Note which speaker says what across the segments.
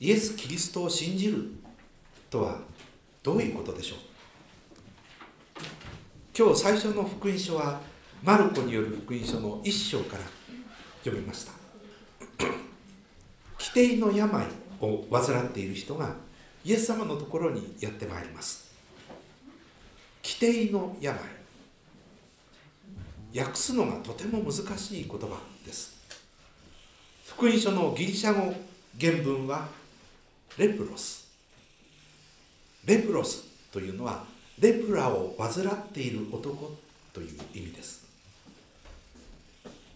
Speaker 1: イエス・キリストを信じるとはどういうことでしょう？今日最初の福音書はマルコによる福音書の一章から読みました。規定の病を患っている人がイエス様のところにやってまいります。規定の病。訳すのがとても難しい言葉です。福音書のギリシャ語原文はレプロス。レプロスというのはレプラを患っている男という意味です。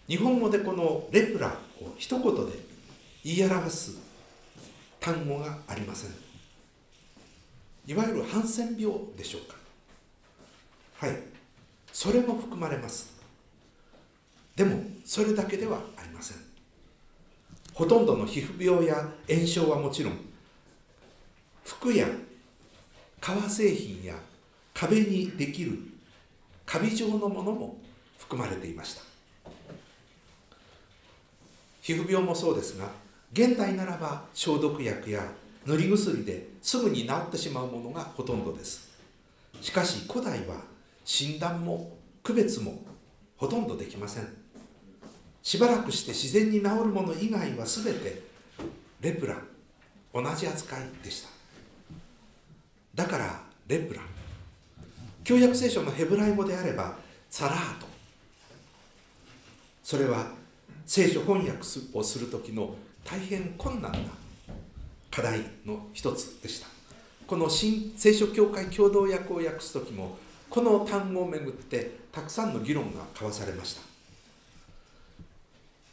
Speaker 1: 日本語でこのレプラを一言で言い表す単語がありません。いわゆるハンセン病でしょうか。はい。それも含まれます。でもそれだけではありません。ほとんどの皮膚病や炎症はもちろん服や革製品や壁にできるカビ状のものも含まれていました。皮膚病もそうですが現代ならば消毒薬や塗り薬ですぐに治ってしまうものがほとんどです。しかし古代は診断も区別もほとんどできません。しばらくして自然に治るもの以外は全てレプラ同じ扱いでした。だからレプラ旧約聖書のヘブライ語であればサラート。それは聖書翻訳をする時の大変困難な課題の一つでした。この新聖書協会共同訳を訳す時もこの単語をめぐってたくさんの議論が交わされました。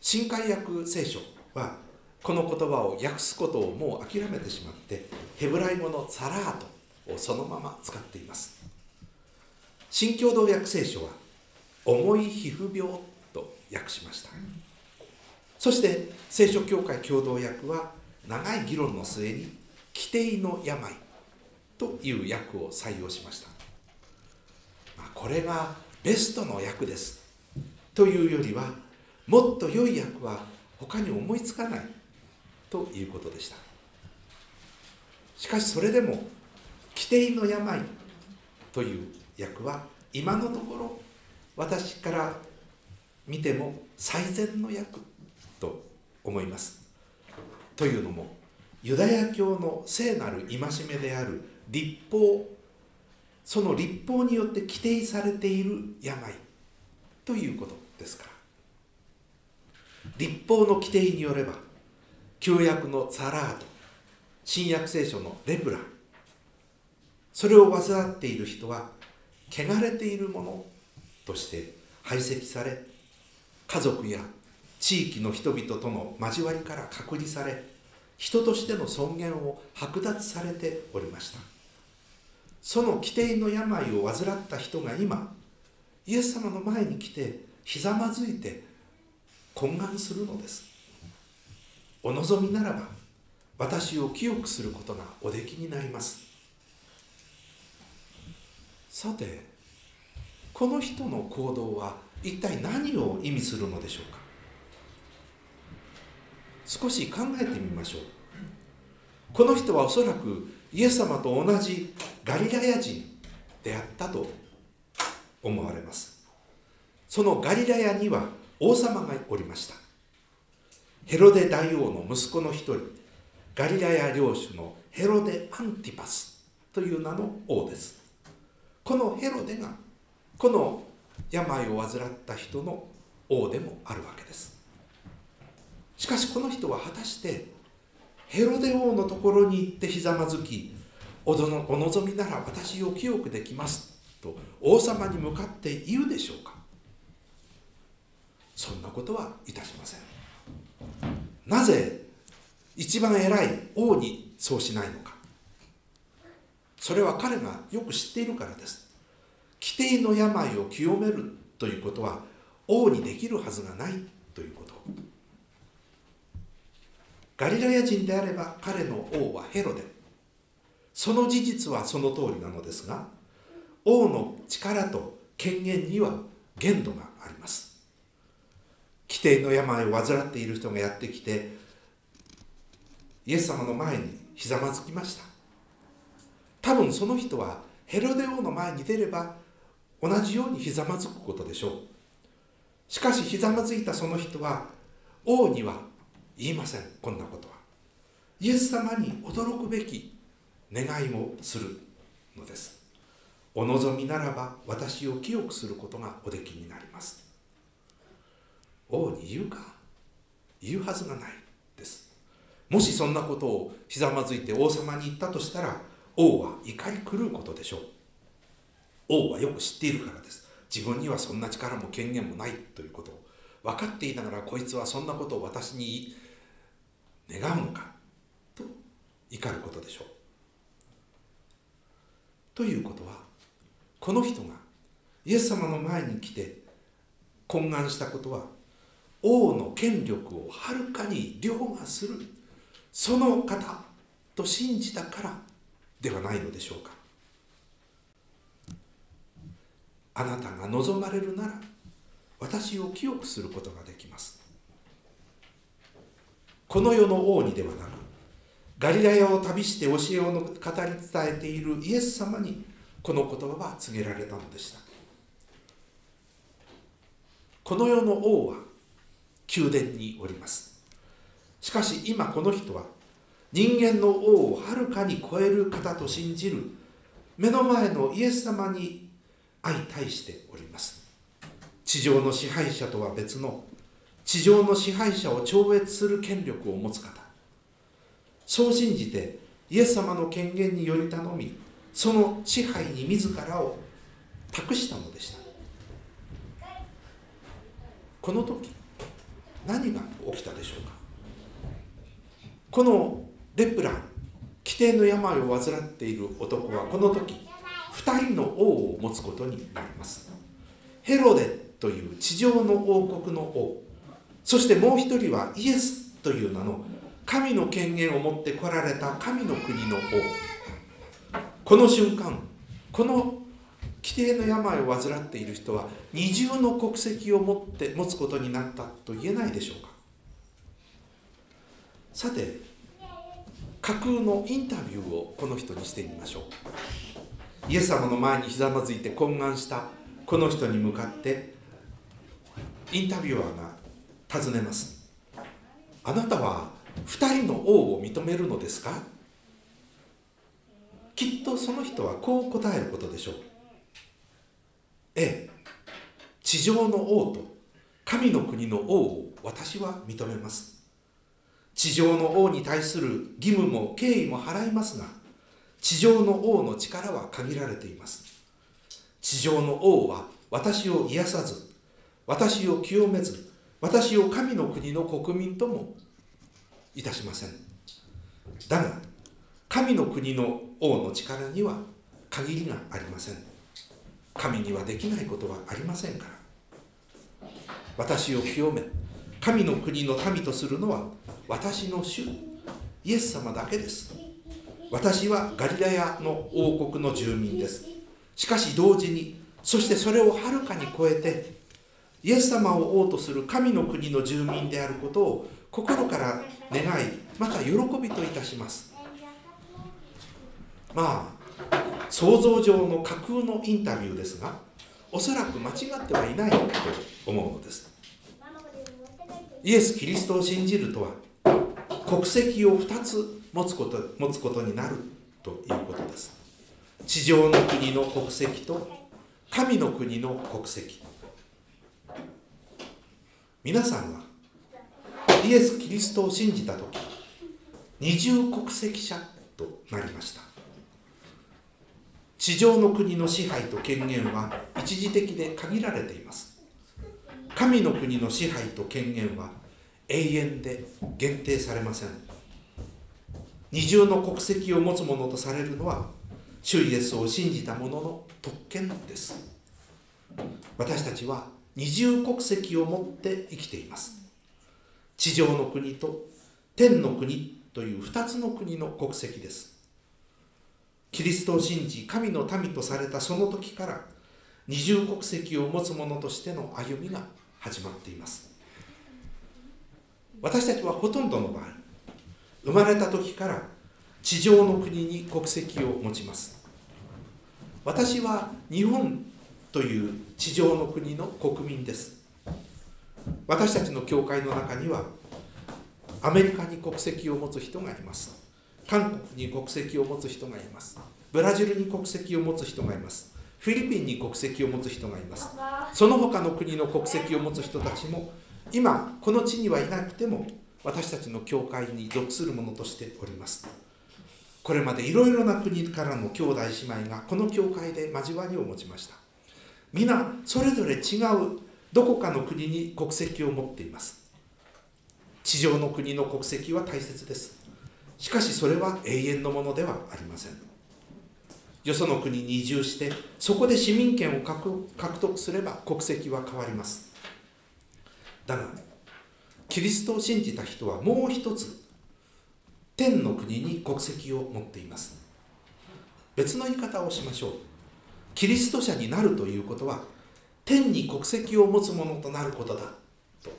Speaker 1: 新海訳聖書はこの言葉を訳すことをもう諦めてしまってヘブライ語のサラートそのまま使っています。新共同訳聖書は重い皮膚病と訳しました。そして聖書協会共同訳は長い議論の末に規定の病という訳を採用しました、まあ、これがベストの訳です。というよりはもっと良い訳は他に思いつかないということでした。しかしそれでも規定の病という訳は今のところ私から見ても最善の訳と思います。というのもユダヤ教の聖なる戒めである立法その立法によって規定されている病ということですから。立法の規定によれば旧約のザラート新約聖書のレブラそれを患っている人は汚れているものとして排斥され家族や地域の人々との交わりから隔離され人としての尊厳を剥奪されておりました。その規定の病を患った人が今イエス様の前に来てひざまずいて懇願するのです。お望みならば私を清くすることがおできになります。さてこの人の行動は一体何を意味するのでしょうか？少し考えてみましょう。この人はおそらくイエス様と同じガリラヤ人であったと思われます。そのガリラヤには王様がおりました。ヘロデ大王の息子の一人ガリラヤ領主のヘロデ・アンティパスという名の王です。このヘロデがこの病を患った人の王でもあるわけです。しかしこの人は果たしてヘロデ王のところに行ってひざまずきおお望みなら私を清くできますと王様に向かって言うでしょうか。そんなことはいたしません。なぜ一番偉い王にそうしないのか。それは彼がよく知っているからです。規定の病を清めるということは王にできるはずがないということ。ガリラヤ人であれば彼の王はヘロデその事実はその通りなのですが王の力と権限には限度があります。規定の病を患っている人がやってきてイエス様の前にひざまずきました。多分その人はヘロデ王の前に出れば同じようにひざまずくことでしょう。しかしひざまずいたその人は王には言いません。こんなことは。イエス様に驚くべき願いをするのです。お望みならば私を清くすることがおできになります。王に言うか？言うはずがないです。もしそんなことをひざまずいて王様に言ったとしたら王は怒り狂うことでしょう。王はよく知っているからです。自分にはそんな力も権限もないということ。を分かっていながらこいつはそんなことを私に願うのか。と怒ることでしょう。ということはこの人がイエス様の前に来て懇願したことは王の権力をはるかに凌駕するその方と信じたからではないのでしょうか。あなたが望まれるなら私を清くすることができます。この世の王にではなくガリラヤを旅して教えを語り伝えているイエス様にこの言葉は告げられたのでした。この世の王は宮殿におります。しかし今この人は人間の王をはるかに超える方と信じる目の前のイエス様に相対しております。地上の支配者とは別の地上の支配者を超越する権力を持つ方。そう信じてイエス様の権限により頼みその支配に自らを託したのでした。この時何が起きたでしょうか。このレプラ規定の病を患っている男はこの時2人の王を持つことになります。ヘロデという地上の王国の王。そしてもう一人はイエスという名の神の権限を持って来られた神の国の王。この瞬間この規定の病を患っている人は二重の国籍を持って持つことになったと言えないでしょうか。さて架空のインタビューをこの人にしてみましょう。イエス様の前にひざまずいて懇願したこの人に向かってインタビュアーが尋ねます。あなたは2人の王を認めるのですか？きっとその人はこう答えることでしょう。ええ地上の王と神の国の王を私は認めます。地上の王に対する義務も敬意も払いますが地上の王の力は限られています。地上の王は私を癒さず私を清めず私を神の国の国民ともいたしません。だが神の国の王の力には限りがありません。神にはできないことはありませんから。私を清め神の国の民とするのは私の主イエス様だけです。私はガリラヤの王国の住民です。しかし同時にそしてそれをはるかに超えてイエス様を王とする神の国の住民であることを心から願いまた喜びといたします。まあ想像上の架空のインタビューですがおそらく間違ってはいないと思うのです。イエス・キリストを信じるとは国籍を2つ持つこと持つことになるということです。地上の国の国籍と神の国の国籍。皆さんはイエス・キリストを信じた時二重国籍者となりました。地上の国の支配と権限は一時的で限られています。神の国の支配と権限は永遠で限定されません。二重の国籍を持つ者とされるのは主イエスを信じた者の特権です。私たちは二重国籍を持って生きています。地上の国と天の国という二つの国の国籍です。キリストを信じ神の民とされたその時から二重国籍を持つ者としての歩みが始まっています。私たちはほとんどの場合生まれた時から地上の国に国籍を持ちます。私は日本という地上の国の国民です。私たちの教会の中にはアメリカに国籍を持つ人がいます。韓国に国籍を持つ人がいます。ブラジルに国籍を持つ人がいます。フィリピンに国籍を持つ人がいます。その他の国の国籍を持つ人たちも今この地にはいなくても私たちの教会に属するものとしております。これまでいろいろな国からの兄弟姉妹がこの教会で交わりを持ちました。皆それぞれ違うどこかの国に国籍を持っています。地上の国の国籍は大切です。しかしそれは永遠のものではありません。よその国に移住してそこで市民権を獲得すれば国籍は変わります。だがキリストを信じた人はもう一つ天の国に国籍を持っています。別の言い方をしましょう。キリスト者になるということは天に国籍を持つものとなることだ。と。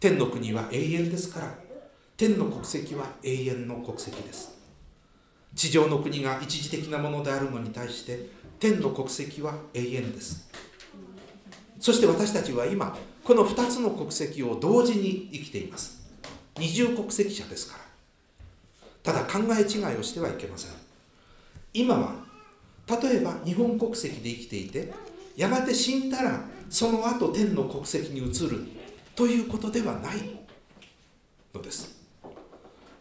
Speaker 1: 天の国は永遠ですから天の国籍は永遠の国籍です。地上の国が一時的なものであるのに対して天の国籍は永遠です。そして私たちは今この2つの国籍を同時に生きています。二重国籍者ですから。ただ考え違いをしてはいけません。今は例えば日本国籍で生きていてやがて死んだらその後天の国籍に移る。ということではないのです。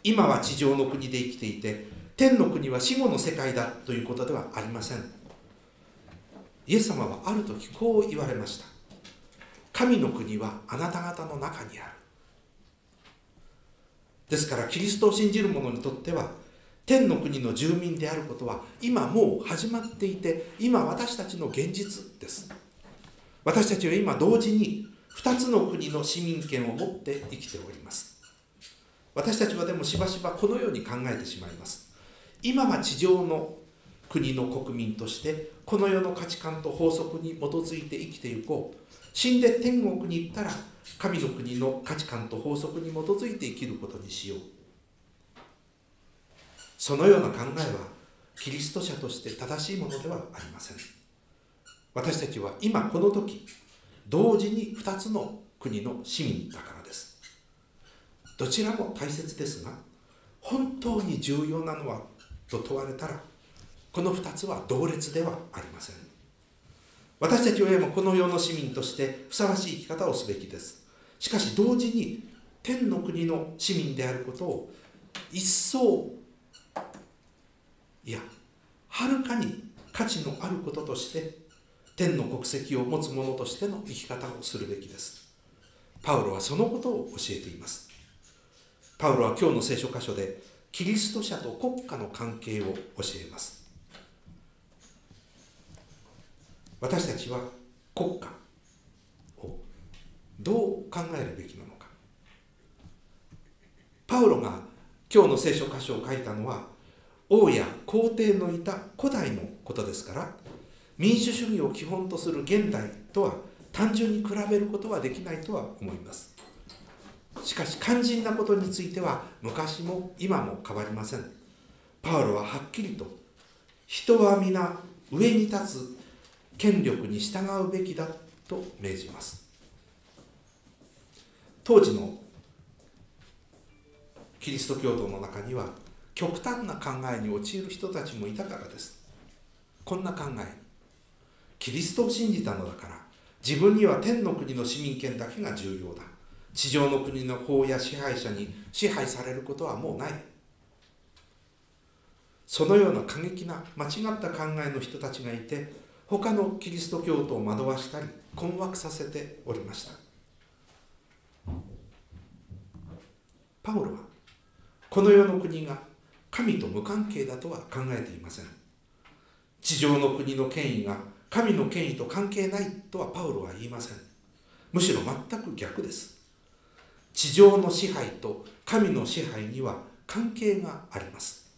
Speaker 1: 今は地上の国で生きていて天の国は死後の世界だということではありません。イエス様はある時こう言われました。神の国はあなた方の中にある。ですからキリストを信じる者にとっては天の国の住民であることは今もう始まっていて今私たちの現実です。私たちは今同時に2つの国の市民権を持って生きております。私たちはでもしばしばこのように考えてしまいます。今は地上の国の国民としてこの世の価値観と法則に基づいて生きていこう。死んで天国に行ったら神の国の価値観と法則に基づいて生きることにしよう。そのような考えはキリスト者として正しいものではありません。私たちは今この時同時に2つの国の市民だからです。どちらも大切ですが本当に重要なのはと問われたらこの2つは同列ではありません。私たちは今この世の市民としてふさわしい生き方をすべきです。しかし同時に天の国の市民であることを一層いやはるかに価値のあることとして天の国籍を持つ者としての生き方をするべきです。パウロはそのことを教えています。パウロは今日の聖書箇所でキリスト者と国家の関係を教えます。私たちは国家をどう考えるべきなのか。パウロが今日の聖書箇所を書いたのは王や皇帝のいた古代のことですから民主主義を基本とする現代とは単純に比べることはできないとは思います。しかし肝心なことについては昔も今も変わりません。パウロははっきりと人は皆上に立つ権力に従うべきだと命じます。当時のキリスト教徒の中には極端な考えに陥る人たちもいたからです。こんな考え。キリストを信じたのだから自分には天の国の市民権だけが重要だ。地上の国の法や支配者に支配されることはもうない。そのような過激な間違った考えの人たちがいて他のキリスト教徒を惑わしたり困惑させておりました。パウロはこの世の国が神と無関係だとは考えていません。地上の国の権威が神の権威と関係ないとはパウロは言いません。むしろ全く逆です。地上の支配と神の支配には関係があります。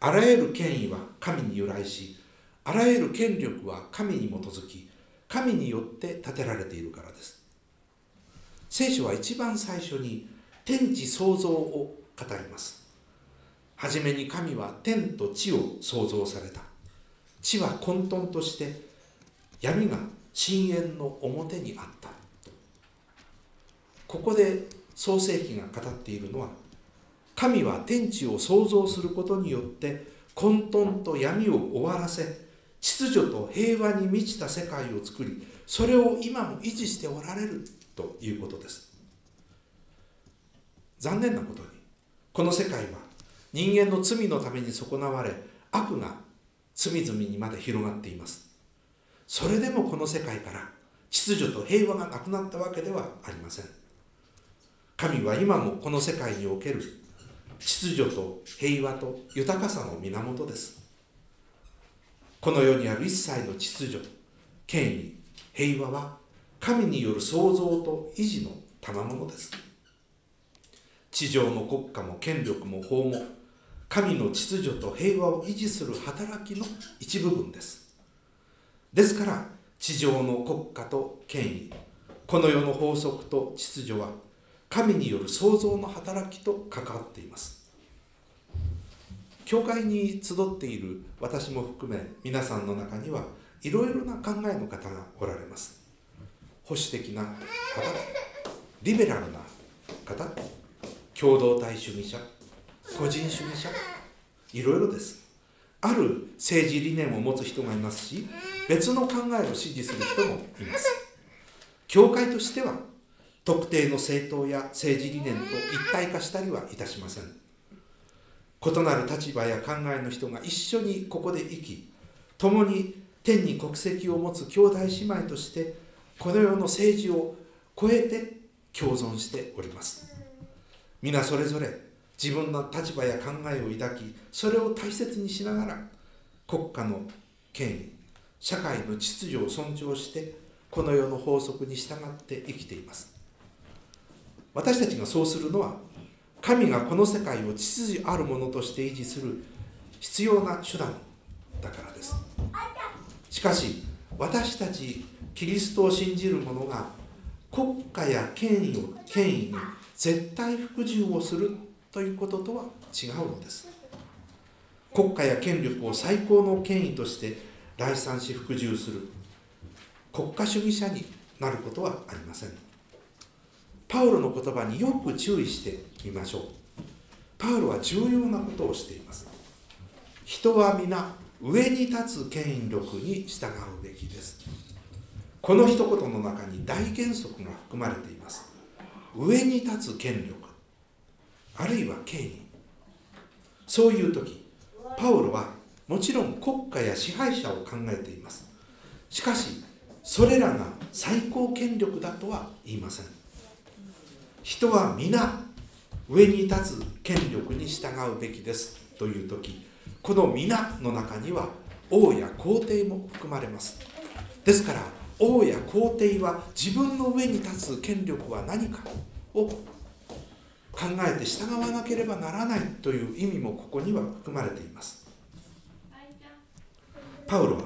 Speaker 1: あらゆる権威は神に由来しあらゆる権力は神に基づき神によって建てられているからです。聖書は一番最初に天地創造を語ります。はじめに神は天と地を創造された。地は混沌として闇が深淵の表にあった。ここで創世記が語っているのは神は天地を創造することによって混沌と闇を終わらせ秩序と平和に満ちた世界を作りそれを今も維持しておられるということです。残念なことにこの世界は人間の罪のために損なわれ悪が隅々にまで広がっています。それでもこの世界から秩序と平和がなくなったわけではありません。神は今もこの世界における秩序と平和と豊かさの源です。この世にある一切の秩序権威平和は神による創造と維持の賜物です。地上の国家も権力も法も神の秩序と平和を維持する働きの一部分です。ですから地上の国家と権威この世の法則と秩序は神による創造の働きと関わっています。教会に集っている私も含め皆さんの中にはいろいろな考えの方がおられます。保守的な方リベラルな方共同体主義者個人主義者いろいろです。ある政治理念を持つ人がいますし別の考えを支持する人もいます。教会としては特定の政党や政治理念と一体化したりはいたしません。異なる立場や考えの人が一緒にここで生き共に天に国籍を持つ兄弟姉妹としてこの世の政治を超えて共存しております。皆それぞれ自分の立場や考えを抱きそれを大切にしながら国家の権威社会の秩序を尊重してこの世の法則に従って生きています。私たちがそうするのは神がこの世界を秩序あるものとして維持する必要な手段だからです。しかし私たちキリストを信じる者が国家や権威を権威に絶対服従をするということとは違うのです。国家や権力を最高の権威として第三子服従する国家主義者になることはありません。パウロの言葉によく注意してみましょう。パウロは重要なことをしています。人は皆上に立つ権力に従うべきです。この一言の中に大原則が含まれています。上に立つ権力。あるいは権威。そういう時パウロはもちろん国家や支配者を考えています。しかしそれらが最高権力だとは言いません。人は皆上に立つ権力に従うべきです。という時この皆の中には王や皇帝も含まれます。ですから王や皇帝は自分の上に立つ権力は何かを考えて従わなければならないという意味もここには含まれています。パウロは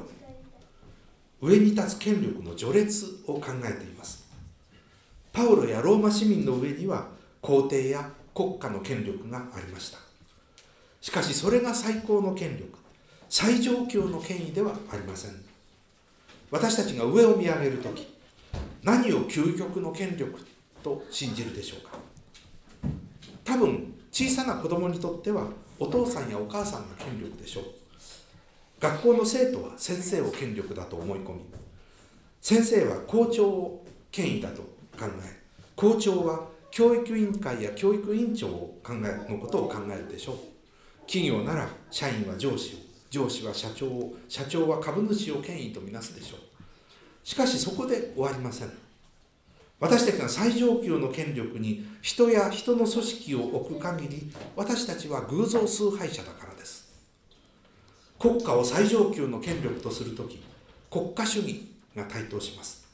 Speaker 1: 上に立つ権力の序列を考えています。パウロやローマ市民の上には皇帝や国家の権力がありました。しかしそれが最高の権力最上級の権威ではありません。私たちが上を見上げる時何を究極の権力と信じるでしょうか。多分小さな子供にとってはお父さんやお母さんが権力でしょう。学校の生徒は先生を権力だと思い込み先生は校長を権威だと考え校長は教育委員会や教育委員長を考えのことを考えるでしょう。企業なら社員は上司を上司は社長を社長は株主を権威とみなすでしょう。しかしそこで終わりません。私たちが最上級の権力に人や人の組織を置く限り私たちは偶像崇拝者だからです。国家を最上級の権力とする時国家主義が台頭します。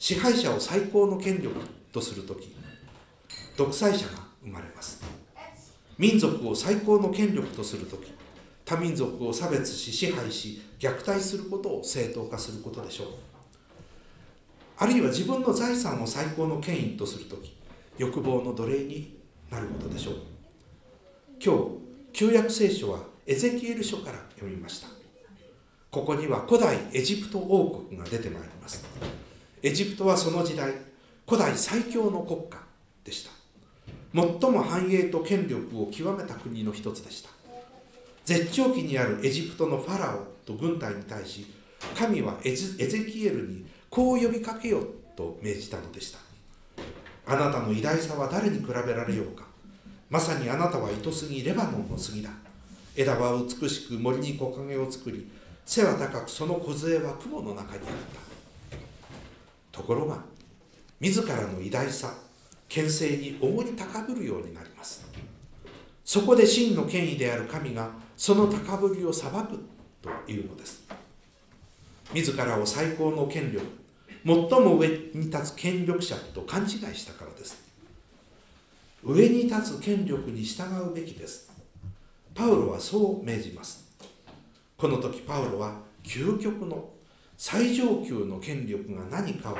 Speaker 1: 支配者を最高の権力とする時独裁者が生まれます。民族を最高の権力とする時他民族を差別し支配し虐待することを正当化することでしょう。あるいは自分の財産を最高の権威とする時欲望の奴隷になることでしょう。今日旧約聖書はエゼキエル書から読みました。ここには古代エジプト王国が出てまいります。エジプトはその時代古代最強の国家でした。最も繁栄と権力を極めた国の一つでした。絶頂期にあるエジプトのファラオと軍隊に対し神はエゼキエルにこう呼びかけよと命じたのでした。あなたの偉大さは誰に比べられようか。まさにあなたは糸杉レバノンの杉だ。枝は美しく森に木陰を作り背は高くその梢は雲の中にあった。ところが自らの偉大さ権勢に重に高ぶるようになります。そこで真の権威である神がその高ぶりを裁くというのです。自らを最高の権力最も上に立つ権力者と勘違いしたからです。上に立つ権力に従うべきです。パウロはそう命じます。この時パウロは究極の最上級の権力が何かを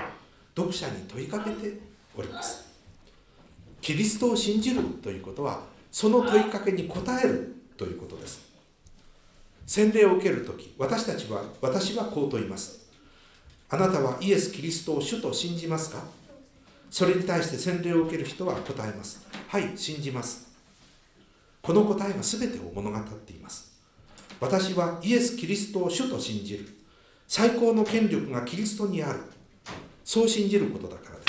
Speaker 1: 読者に問いかけております。キリストを信じるということはその問いかけに答えるということです。洗礼を受ける時私たちは私はこう問います。あなたはイエス・キリストを主と信じますか？それに対して洗礼を受ける人は答えます。はい信じます。この答えが全てを物語っています。私はイエス・キリストを主と信じる。最高の権力がキリストにある。そう信じることだからです。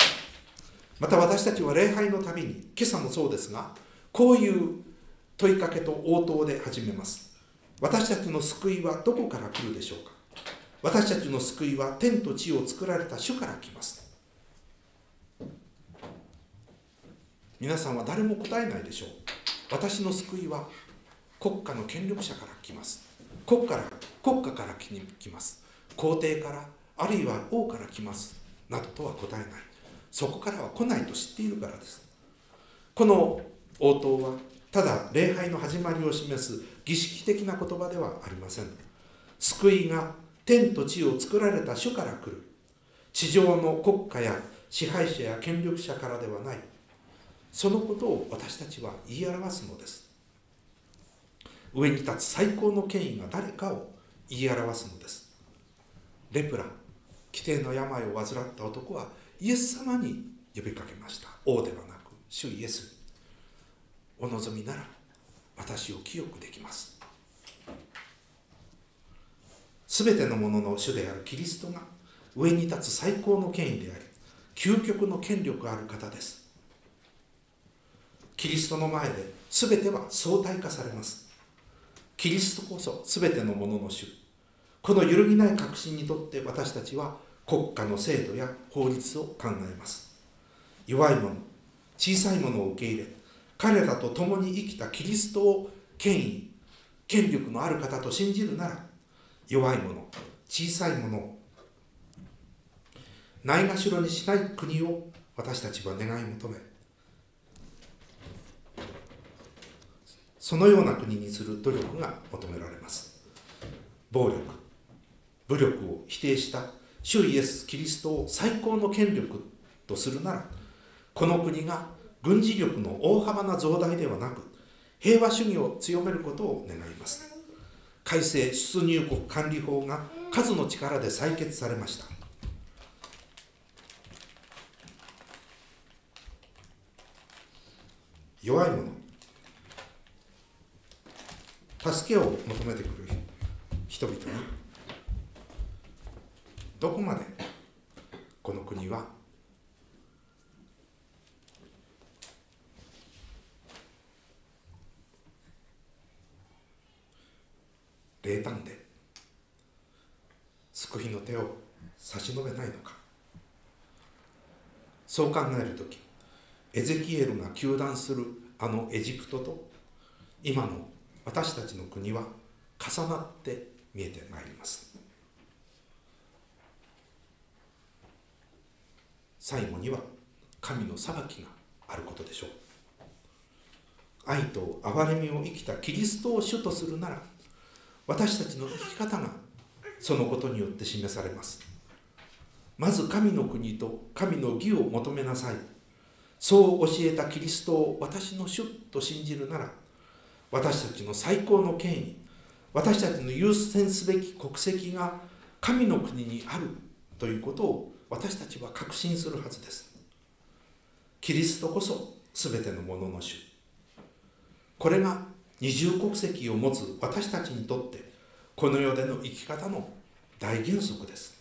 Speaker 1: また私たちは礼拝のたびに今朝もそうですがこういう問いかけと応答で始めます。私たちの救いはどこから来るでしょうか。私たちの救いは天と地を作られた主から来ます。皆さんは誰も答えないでしょう。私の救いは国家の権力者から来ます。国から国家から来ます。皇帝からあるいは王から来ます。などとは答えない。そこからは来ないと知っているからです。この応答はただ礼拝の始まりを示す儀式的な言葉ではありません。救いが天と地を作られた主から来る。地上の国家や支配者や権力者からではない。そのことを私たちは言い表すのです。上に立つ最高の権威が誰かを言い表すのです。レプラ規定の病を患った男はイエス様に呼びかけました。王ではなく主イエスお望みなら私を清くできます。すべてのものの主であるキリストが上に立つ最高の権威であり究極の権力ある方です。キリストの前で全ては相対化されます。キリストこそ全てのものの主。この揺るぎない確信にとって私たちは国家の制度や法律を考えます。弱い者小さいものを受け入れ彼らと共に生きたキリストを権威権力のある方と信じるなら弱い者小さい者をないがしろにしない国を私たちは願い求めそのような国にする努力が求められます。暴力武力を否定した主イエス・キリストを最高の権力とするならこの国が軍事力の大幅な増大ではなく平和主義を強めることを願います。改正出入国管理法が数の力で採決されました。弱い者助けを求めてくる人々にどこまで？この国は？冷淡で？救いの手を差し伸べないのか？そう考える時エゼキエルが糾弾するあのエジプトと今の私たちの国は重なって見えてまいります。最後には神の裁きがあることでしょう。愛と憐れみを生きたキリストを主とするなら私たちの生き方がそのことによって示されます。まず神の国と神の義を求めなさい。そう教えたキリストを私の主と信じるなら私たちの最高の権威私たちの優先すべき国籍が神の国にあるということを私たちは確信するはずです。キリストこそ全てのものの主。これが二重国籍を持つ私たちにとってこの世での生き方の大原則です。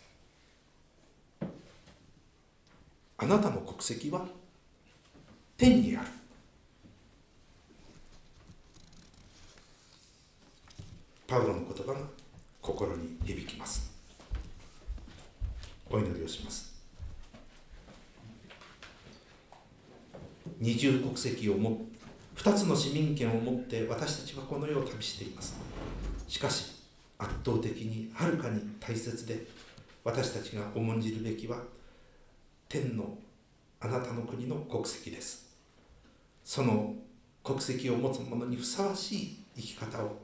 Speaker 1: あなたの国籍は天にある。パウロの言葉が心に響きます。お祈りをします。二重国籍を持二つの市民権を持って私たちはこの世を旅しています。しかし圧倒的にはるかに大切で私たちが重んじるべきは天のあなたの国の国籍です。その国籍を持つ者にふさわしい生き方を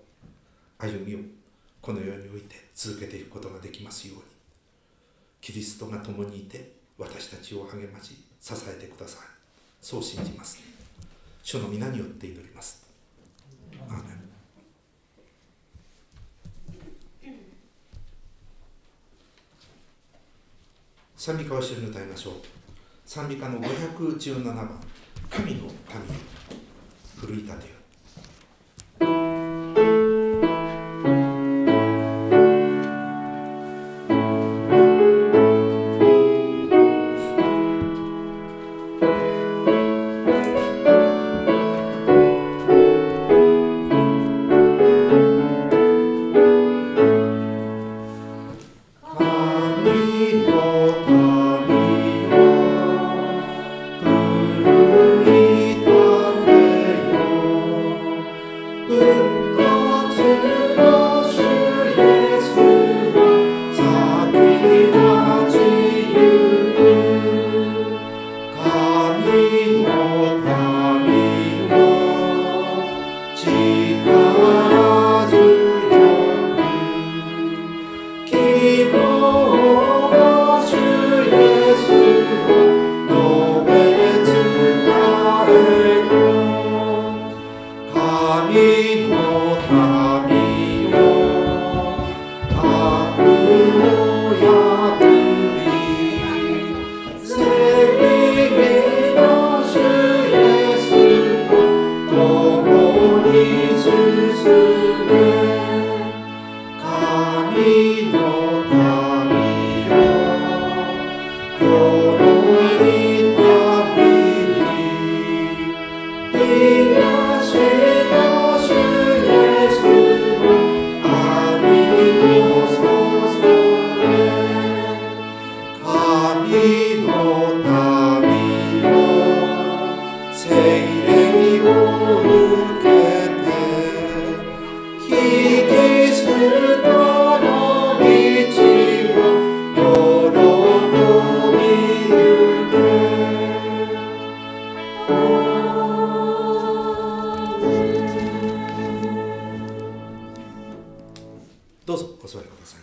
Speaker 1: 歩みをこの世において続けていくことができますように。キリストが共にいて私たちを励まし支えてください。そう信じます。主の皆によって祈ります。アーメン。賛美歌を一緒に歌いましょう。賛美歌の517番「神の民奮い立てよ」